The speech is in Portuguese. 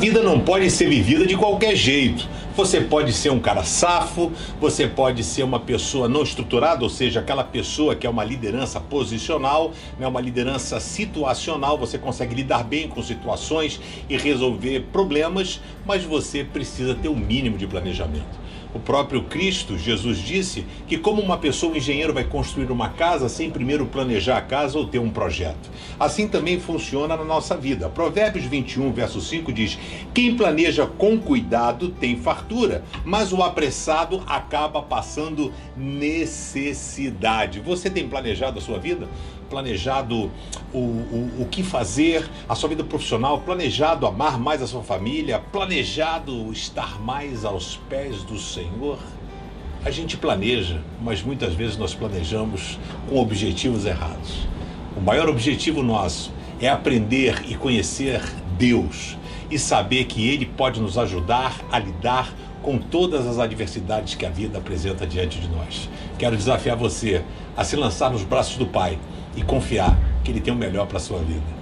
vida não pode ser vivida de qualquer jeito. Você pode ser um cara safo, você pode ser uma pessoa não estruturada, ou seja, aquela pessoa que é uma liderança posicional, né, uma liderança situacional, você consegue lidar bem com situações e resolver problemas, mas você precisa ter o um mínimo de planejamento. O próprio Cristo, Jesus disse que como uma pessoa, um engenheiro vai construir uma casa sem primeiro planejar a casa ou ter um projeto. Assim também funciona na nossa vida. Provérbios 21, verso 5 diz: Quem planeja com cuidado tem fartura, mas o apressado acaba passando necessidade. Você tem planejado a sua vida? planejado o, o, o que fazer, a sua vida profissional, planejado amar mais a sua família, planejado estar mais aos pés do Senhor? A gente planeja, mas muitas vezes nós planejamos com objetivos errados. O maior objetivo nosso é aprender e conhecer Deus e saber que Ele pode nos ajudar a lidar com todas as adversidades que a vida apresenta diante de nós. Quero desafiar você a se lançar nos braços do Pai e confiar que Ele tem o melhor para a sua vida.